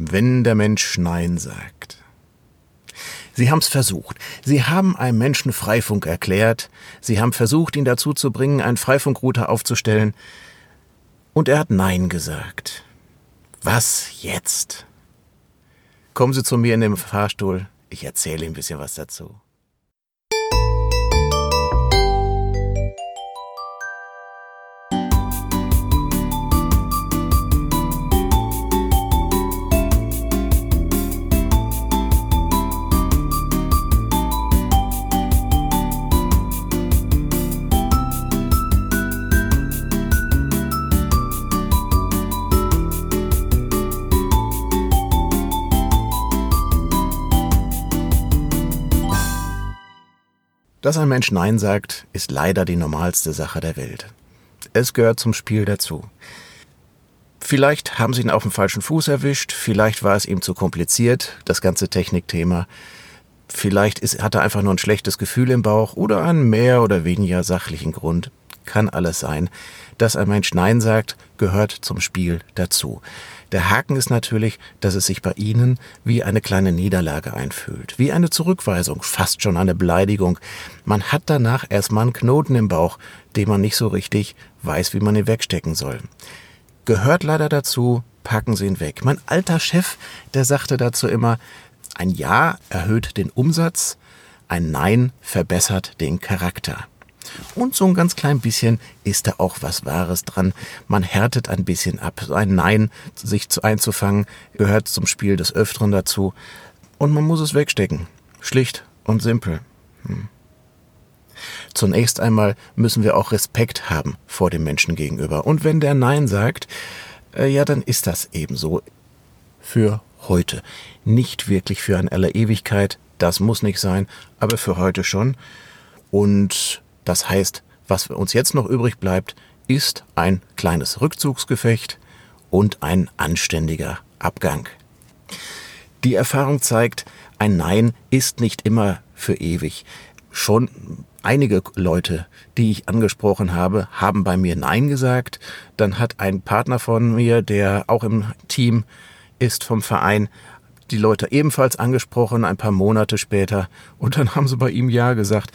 wenn der Mensch Nein sagt. Sie haben es versucht. Sie haben einem Menschen Freifunk erklärt. Sie haben versucht, ihn dazu zu bringen, einen Freifunkrouter aufzustellen. Und er hat Nein gesagt. Was jetzt? Kommen Sie zu mir in den Fahrstuhl. Ich erzähle Ihnen ein bisschen was dazu. Dass ein Mensch Nein sagt, ist leider die normalste Sache der Welt. Es gehört zum Spiel dazu. Vielleicht haben Sie ihn auf dem falschen Fuß erwischt, vielleicht war es ihm zu kompliziert, das ganze Technikthema. Vielleicht ist, hat er einfach nur ein schlechtes Gefühl im Bauch oder einen mehr oder weniger sachlichen Grund. Kann alles sein. Dass ein Mensch Nein sagt, gehört zum Spiel dazu. Der Haken ist natürlich, dass es sich bei Ihnen wie eine kleine Niederlage einfühlt, wie eine Zurückweisung, fast schon eine Beleidigung. Man hat danach erstmal einen Knoten im Bauch, den man nicht so richtig weiß, wie man ihn wegstecken soll. Gehört leider dazu, packen Sie ihn weg. Mein alter Chef, der sagte dazu immer, ein Ja erhöht den Umsatz, ein Nein verbessert den Charakter. Und so ein ganz klein bisschen ist da auch was Wahres dran. Man härtet ein bisschen ab. So ein Nein, sich einzufangen, gehört zum Spiel des Öfteren dazu. Und man muss es wegstecken. Schlicht und simpel. Hm. Zunächst einmal müssen wir auch Respekt haben vor dem Menschen gegenüber. Und wenn der Nein sagt, äh, ja, dann ist das ebenso. Für heute. Nicht wirklich für eine aller Ewigkeit. Das muss nicht sein, aber für heute schon. Und das heißt, was uns jetzt noch übrig bleibt, ist ein kleines Rückzugsgefecht und ein anständiger Abgang. Die Erfahrung zeigt, ein Nein ist nicht immer für ewig. Schon einige Leute, die ich angesprochen habe, haben bei mir Nein gesagt. Dann hat ein Partner von mir, der auch im Team ist vom Verein, die Leute ebenfalls angesprochen, ein paar Monate später. Und dann haben sie bei ihm Ja gesagt.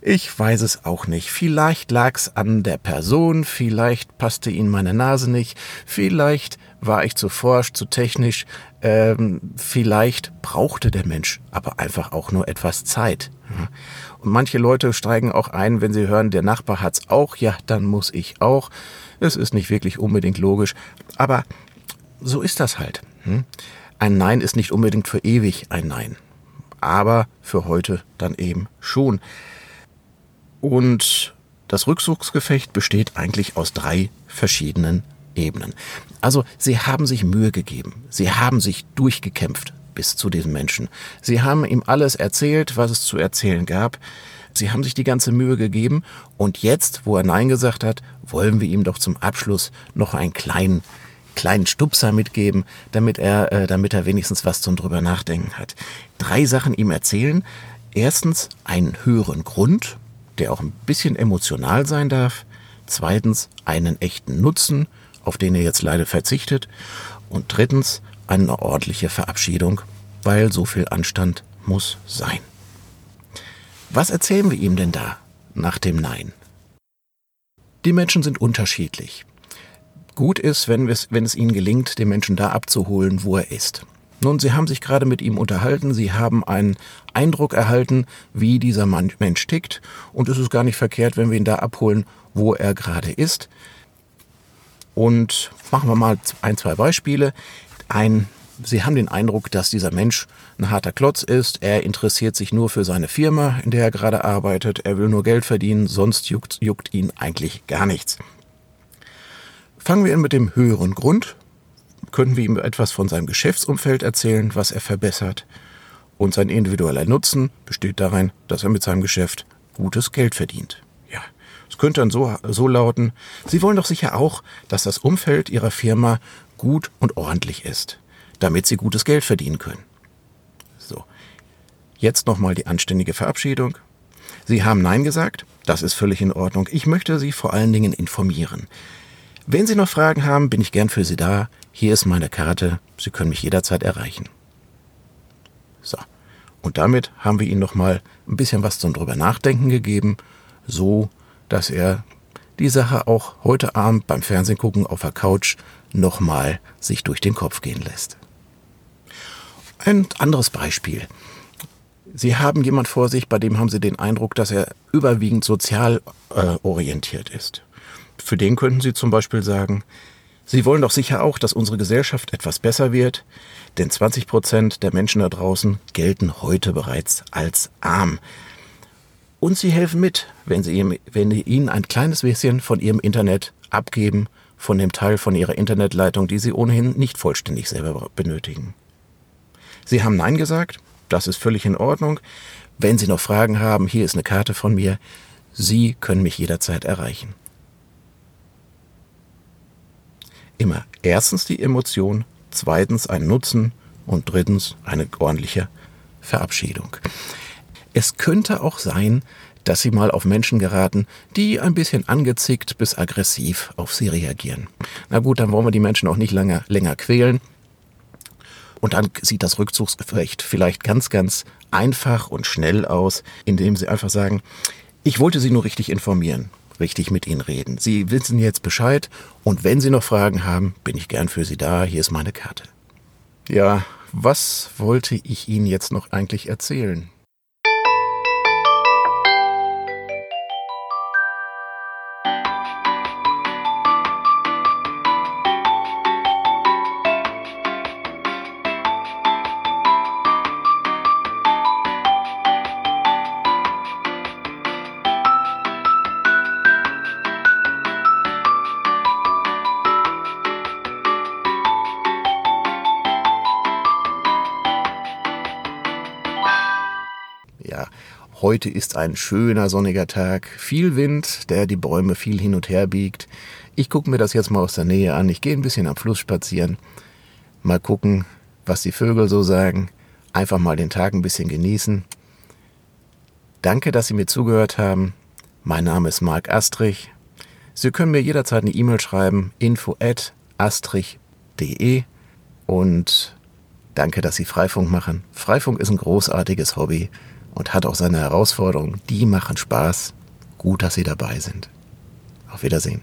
Ich weiß es auch nicht. Vielleicht lag's an der Person, vielleicht passte ihnen meine Nase nicht, vielleicht war ich zu forsch, zu technisch, ähm, vielleicht brauchte der Mensch aber einfach auch nur etwas Zeit. Und manche Leute steigen auch ein, wenn sie hören, der Nachbar hat's auch, ja, dann muss ich auch. Es ist nicht wirklich unbedingt logisch, aber so ist das halt. Hm? Ein Nein ist nicht unbedingt für ewig ein Nein, aber für heute dann eben schon. Und das Rückzugsgefecht besteht eigentlich aus drei verschiedenen Ebenen. Also sie haben sich Mühe gegeben, sie haben sich durchgekämpft bis zu diesem Menschen. Sie haben ihm alles erzählt, was es zu erzählen gab. Sie haben sich die ganze Mühe gegeben und jetzt, wo er Nein gesagt hat, wollen wir ihm doch zum Abschluss noch einen kleinen kleinen Stupser mitgeben, damit er, äh, damit er wenigstens was zum drüber nachdenken hat. Drei Sachen ihm erzählen. Erstens einen höheren Grund, der auch ein bisschen emotional sein darf. Zweitens einen echten Nutzen, auf den er jetzt leider verzichtet. Und drittens eine ordentliche Verabschiedung, weil so viel Anstand muss sein. Was erzählen wir ihm denn da nach dem Nein? Die Menschen sind unterschiedlich. Gut ist, wenn es, wenn es ihnen gelingt, den Menschen da abzuholen, wo er ist. Nun, Sie haben sich gerade mit ihm unterhalten, Sie haben einen Eindruck erhalten, wie dieser Mensch tickt, und es ist gar nicht verkehrt, wenn wir ihn da abholen, wo er gerade ist. Und machen wir mal ein, zwei Beispiele. Ein, Sie haben den Eindruck, dass dieser Mensch ein harter Klotz ist. Er interessiert sich nur für seine Firma, in der er gerade arbeitet. Er will nur Geld verdienen, sonst juckt, juckt ihn eigentlich gar nichts. Fangen wir mit dem höheren Grund können wir ihm etwas von seinem Geschäftsumfeld erzählen, was er verbessert. Und sein individueller Nutzen besteht darin, dass er mit seinem Geschäft gutes Geld verdient. Ja, es könnte dann so, so lauten, Sie wollen doch sicher auch, dass das Umfeld Ihrer Firma gut und ordentlich ist, damit Sie gutes Geld verdienen können. So, jetzt nochmal die anständige Verabschiedung. Sie haben Nein gesagt, das ist völlig in Ordnung. Ich möchte Sie vor allen Dingen informieren. Wenn Sie noch Fragen haben, bin ich gern für Sie da. Hier ist meine Karte, Sie können mich jederzeit erreichen. So. Und damit haben wir Ihnen nochmal ein bisschen was zum drüber nachdenken gegeben, so dass er die Sache auch heute Abend beim Fernsehen gucken auf der Couch nochmal sich durch den Kopf gehen lässt. Ein anderes Beispiel. Sie haben jemand vor sich, bei dem haben Sie den Eindruck, dass er überwiegend sozial äh, orientiert ist. Für den könnten Sie zum Beispiel sagen, Sie wollen doch sicher auch, dass unsere Gesellschaft etwas besser wird, denn 20 Prozent der Menschen da draußen gelten heute bereits als arm. Und Sie helfen mit, wenn Sie, ihm, wenn Sie Ihnen ein kleines bisschen von Ihrem Internet abgeben, von dem Teil von Ihrer Internetleitung, die Sie ohnehin nicht vollständig selber benötigen. Sie haben Nein gesagt, das ist völlig in Ordnung. Wenn Sie noch Fragen haben, hier ist eine Karte von mir. Sie können mich jederzeit erreichen. Immer erstens die Emotion, zweitens ein Nutzen und drittens eine ordentliche Verabschiedung. Es könnte auch sein, dass Sie mal auf Menschen geraten, die ein bisschen angezickt bis aggressiv auf Sie reagieren. Na gut, dann wollen wir die Menschen auch nicht länger, länger quälen. Und dann sieht das Rückzugsgefecht vielleicht ganz, ganz einfach und schnell aus, indem Sie einfach sagen, ich wollte Sie nur richtig informieren richtig mit Ihnen reden. Sie wissen jetzt Bescheid und wenn Sie noch Fragen haben, bin ich gern für Sie da. Hier ist meine Karte. Ja, was wollte ich Ihnen jetzt noch eigentlich erzählen? Heute ist ein schöner sonniger Tag, viel Wind, der die Bäume viel hin und her biegt. Ich gucke mir das jetzt mal aus der Nähe an. Ich gehe ein bisschen am Fluss spazieren. Mal gucken, was die Vögel so sagen. Einfach mal den Tag ein bisschen genießen. Danke, dass Sie mir zugehört haben. Mein Name ist Marc Astrich. Sie können mir jederzeit eine E-Mail schreiben, info at astrich.de und danke, dass Sie Freifunk machen. Freifunk ist ein großartiges Hobby und hat auch seine Herausforderungen. Die machen Spaß. Gut, dass Sie dabei sind. Auf Wiedersehen.